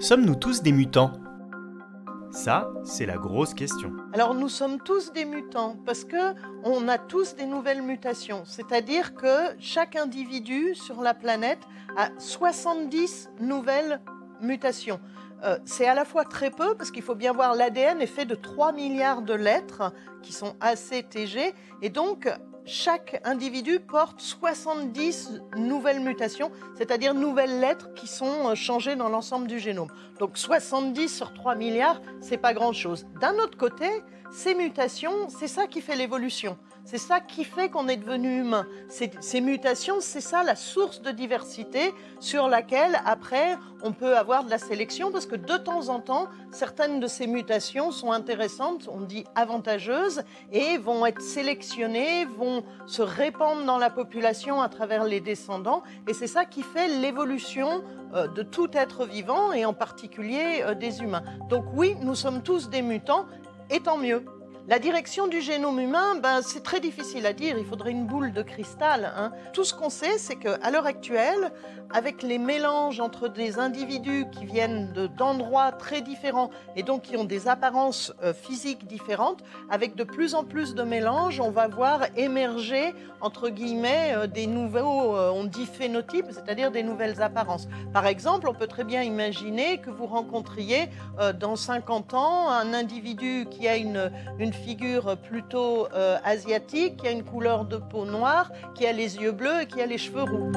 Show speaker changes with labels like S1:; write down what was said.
S1: Sommes-nous tous des mutants? Ça, c'est la grosse question.
S2: Alors nous sommes tous des mutants parce que on a tous des nouvelles mutations, c'est-à-dire que chaque individu sur la planète a 70 nouvelles mutations. Euh, c'est à la fois très peu, parce qu'il faut bien voir, l'ADN est fait de 3 milliards de lettres qui sont assez TG, et donc chaque individu porte 70 nouvelles mutations, c'est-à-dire nouvelles lettres qui sont euh, changées dans l'ensemble du génome. Donc 70 sur 3 milliards, c'est pas grand-chose. D'un autre côté, ces mutations, c'est ça qui fait l'évolution. C'est ça qui fait qu'on est devenu humain. Ces, mutations, c'est ça la source de diversité sur laquelle, après, on peut avoir de la sélection parce que de temps en temps, certaines de ces mutations sont intéressantes, on dit avantageuses, et vont être sélectionnées, vont se répandre dans la population à travers les descendants. Et c'est ça qui fait l'évolution euh, de tout être vivant et en particulier euh, des humains. Donc oui, nous sommes tous des mutants et tant mieux. La direction du génome humain, ben, c'est très difficile à dire, il faudrait une boule de cristal. Hein. Tout ce qu'on sait, c'est qu'à l'heure actuelle, avec les mélanges entre des individus qui viennent d'endroits très différents et donc qui ont des apparences euh, physiques différentes, avec de plus en plus de mélanges, on va voir émerger, entre guillemets, euh, des nouveaux, euh, on dit phénotypes, c'est-à-dire des nouvelles apparences. Par exemple, on peut très bien imaginer que vous rencontriez dans 50 ans un individu qui a une, une figure plutôt euh, asiatique, qui a une couleur de peau noire, qui a les yeux bleus et qui a les cheveux roux.